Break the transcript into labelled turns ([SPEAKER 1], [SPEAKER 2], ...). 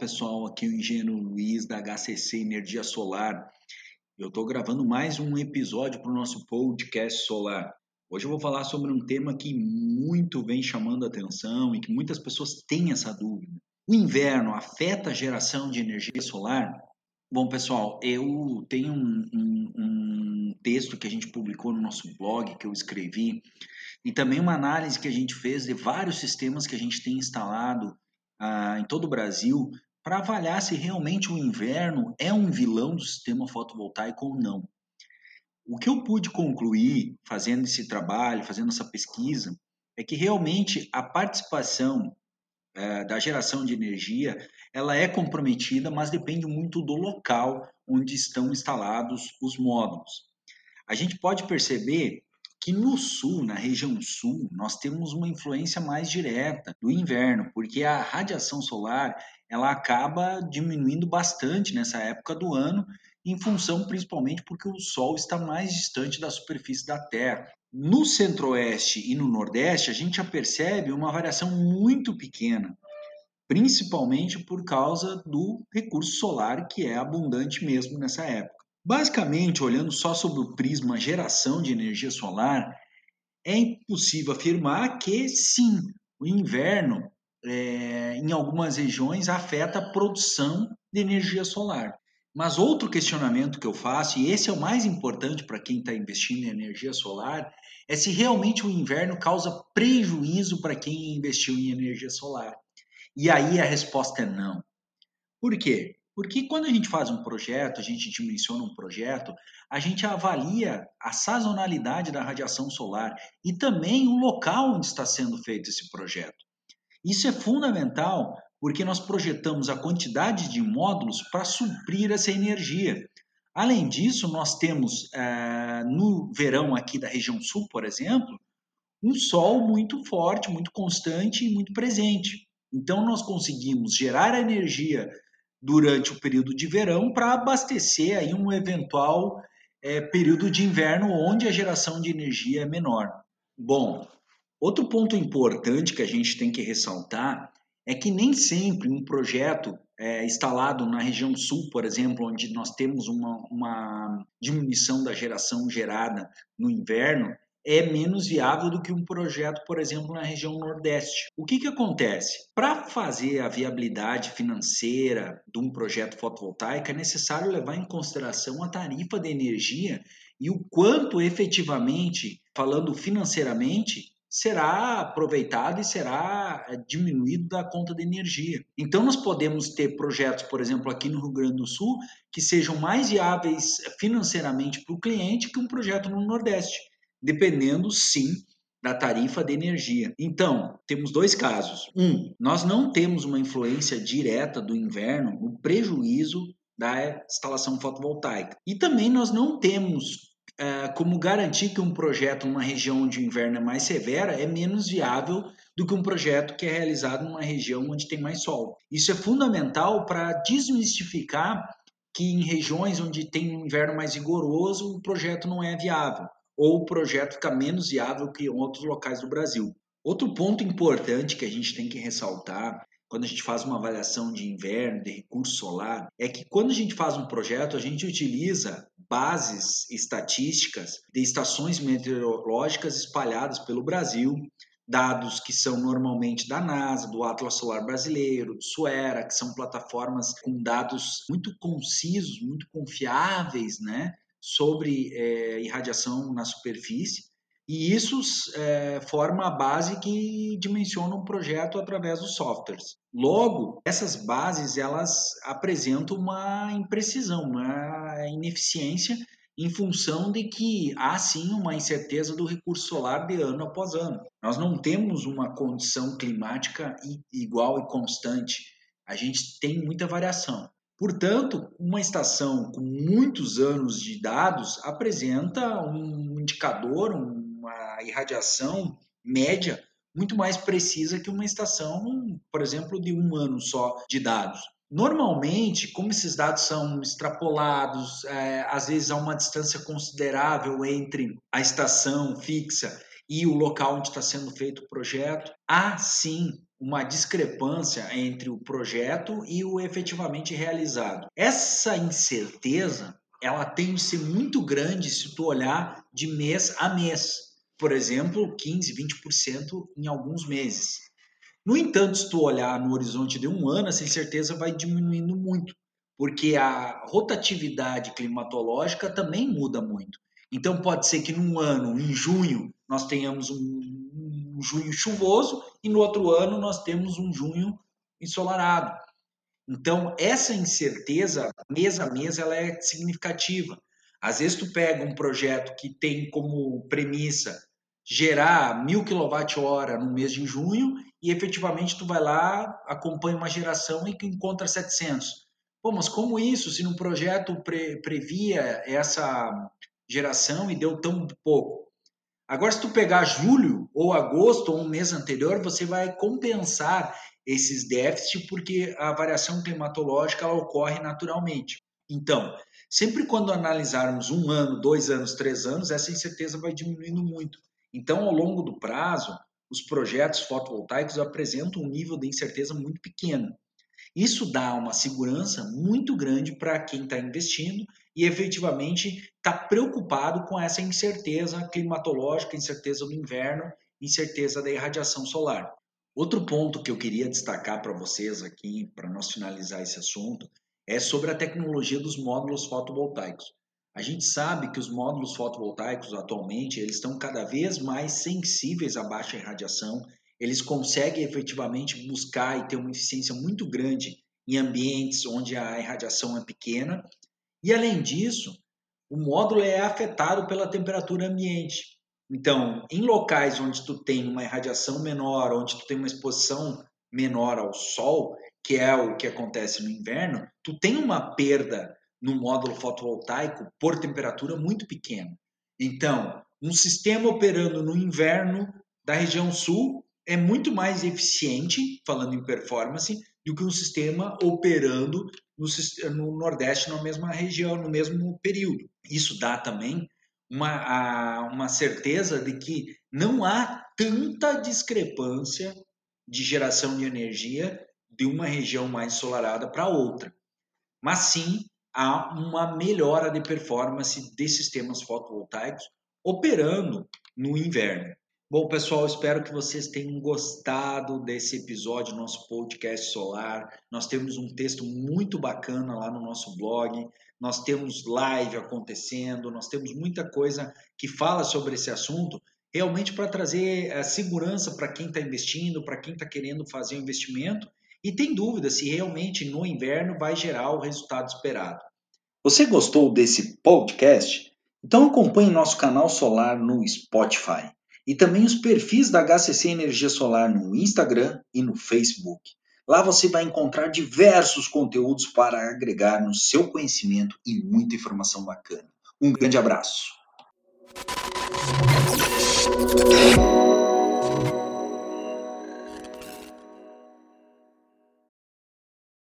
[SPEAKER 1] pessoal, aqui é o engenheiro Luiz da HCC Energia Solar. Eu estou gravando mais um episódio para o nosso podcast solar. Hoje eu vou falar sobre um tema que muito vem chamando atenção e que muitas pessoas têm essa dúvida. O inverno afeta a geração de energia solar? Bom, pessoal, eu tenho um, um, um texto que a gente publicou no nosso blog, que eu escrevi, e também uma análise que a gente fez de vários sistemas que a gente tem instalado ah, em todo o Brasil para avaliar se realmente o inverno é um vilão do sistema fotovoltaico ou não. O que eu pude concluir fazendo esse trabalho, fazendo essa pesquisa, é que realmente a participação é, da geração de energia ela é comprometida, mas depende muito do local onde estão instalados os módulos. A gente pode perceber que no sul, na região sul, nós temos uma influência mais direta do inverno, porque a radiação solar ela acaba diminuindo bastante nessa época do ano, em função principalmente porque o Sol está mais distante da superfície da Terra. No centro-oeste e no nordeste, a gente já percebe uma variação muito pequena, principalmente por causa do recurso solar que é abundante mesmo nessa época. Basicamente, olhando só sobre o prisma geração de energia solar, é impossível afirmar que sim, o inverno é, em algumas regiões afeta a produção de energia solar. Mas outro questionamento que eu faço, e esse é o mais importante para quem está investindo em energia solar, é se realmente o inverno causa prejuízo para quem investiu em energia solar. E aí a resposta é não. Por quê? Porque quando a gente faz um projeto, a gente dimensiona um projeto, a gente avalia a sazonalidade da radiação solar e também o local onde está sendo feito esse projeto. Isso é fundamental porque nós projetamos a quantidade de módulos para suprir essa energia. Além disso, nós temos é, no verão aqui da região sul, por exemplo, um sol muito forte, muito constante e muito presente. Então, nós conseguimos gerar energia durante o período de verão para abastecer aí um eventual é, período de inverno onde a geração de energia é menor. Bom, outro ponto importante que a gente tem que ressaltar é que nem sempre um projeto é, instalado na região sul, por exemplo, onde nós temos uma, uma diminuição da geração gerada no inverno, é menos viável do que um projeto, por exemplo, na região Nordeste. O que, que acontece? Para fazer a viabilidade financeira de um projeto fotovoltaico, é necessário levar em consideração a tarifa de energia e o quanto efetivamente, falando financeiramente, será aproveitado e será eh, diminuído da conta de energia. Então, nós podemos ter projetos, por exemplo, aqui no Rio Grande do Sul, que sejam mais viáveis financeiramente para o cliente que um projeto no Nordeste dependendo sim da tarifa de energia. Então, temos dois casos. Um, nós não temos uma influência direta do inverno no prejuízo da instalação fotovoltaica. E também nós não temos é, como garantir que um projeto numa região onde o inverno é mais severa é menos viável do que um projeto que é realizado numa região onde tem mais sol. Isso é fundamental para desmistificar que em regiões onde tem um inverno mais rigoroso, o projeto não é viável ou o projeto fica menos viável que em outros locais do Brasil. Outro ponto importante que a gente tem que ressaltar quando a gente faz uma avaliação de inverno, de recurso solar, é que quando a gente faz um projeto, a gente utiliza bases estatísticas de estações meteorológicas espalhadas pelo Brasil, dados que são normalmente da NASA, do Atlas Solar Brasileiro, do SUERA, que são plataformas com dados muito concisos, muito confiáveis, né? Sobre é, irradiação na superfície, e isso é, forma a base que dimensiona um projeto através dos softwares. Logo, essas bases elas apresentam uma imprecisão, uma ineficiência em função de que há sim uma incerteza do recurso solar de ano após ano. Nós não temos uma condição climática igual e constante. A gente tem muita variação. Portanto, uma estação com muitos anos de dados apresenta um indicador, uma irradiação média muito mais precisa que uma estação, por exemplo, de um ano só de dados. Normalmente, como esses dados são extrapolados, é, às vezes há uma distância considerável entre a estação fixa e o local onde está sendo feito o projeto, há sim uma discrepância entre o projeto e o efetivamente realizado. Essa incerteza, ela tem de ser muito grande se tu olhar de mês a mês. Por exemplo, 15, 20% em alguns meses. No entanto, se tu olhar no horizonte de um ano, essa incerteza vai diminuindo muito, porque a rotatividade climatológica também muda muito. Então, pode ser que num ano, em junho, nós tenhamos um um junho chuvoso e no outro ano nós temos um junho ensolarado. Então, essa incerteza, mês a mês, ela é significativa. Às vezes tu pega um projeto que tem como premissa gerar mil kWh no mês de junho e efetivamente tu vai lá, acompanha uma geração e encontra 700. Pô, mas como isso, se no projeto pre previa essa geração e deu tão pouco? Agora, se tu pegar julho ou agosto ou um mês anterior, você vai compensar esses déficits porque a variação climatológica ocorre naturalmente. Então, sempre quando analisarmos um ano, dois anos, três anos, essa incerteza vai diminuindo muito. Então, ao longo do prazo, os projetos fotovoltaicos apresentam um nível de incerteza muito pequeno. Isso dá uma segurança muito grande para quem está investindo e efetivamente está preocupado com essa incerteza climatológica, incerteza do inverno, incerteza da irradiação solar. Outro ponto que eu queria destacar para vocês aqui, para nós finalizar esse assunto, é sobre a tecnologia dos módulos fotovoltaicos. A gente sabe que os módulos fotovoltaicos atualmente eles estão cada vez mais sensíveis à baixa irradiação, eles conseguem efetivamente buscar e ter uma eficiência muito grande em ambientes onde a irradiação é pequena e além disso, o módulo é afetado pela temperatura ambiente. Então, em locais onde tu tem uma irradiação menor, onde tu tem uma exposição menor ao sol, que é o que acontece no inverno, tu tem uma perda no módulo fotovoltaico por temperatura muito pequena. Então, um sistema operando no inverno da região sul é muito mais eficiente, falando em performance, do que um sistema operando no, no Nordeste na mesma região, no mesmo período. Isso dá também uma, a, uma certeza de que não há tanta discrepância de geração de energia de uma região mais ensolarada para outra. Mas sim há uma melhora de performance de sistemas fotovoltaicos operando no inverno. Bom, pessoal, espero que vocês tenham gostado desse episódio do nosso podcast solar. Nós temos um texto muito bacana lá no nosso blog. Nós temos live acontecendo, nós temos muita coisa que fala sobre esse assunto, realmente para trazer a eh, segurança para quem está investindo, para quem está querendo fazer o investimento e tem dúvida se realmente no inverno vai gerar o resultado esperado. Você gostou desse podcast? Então acompanhe nosso canal solar no Spotify e também os perfis da HCC Energia Solar no Instagram e no Facebook. Lá você vai encontrar diversos conteúdos para agregar no seu conhecimento e muita informação bacana. Um grande abraço.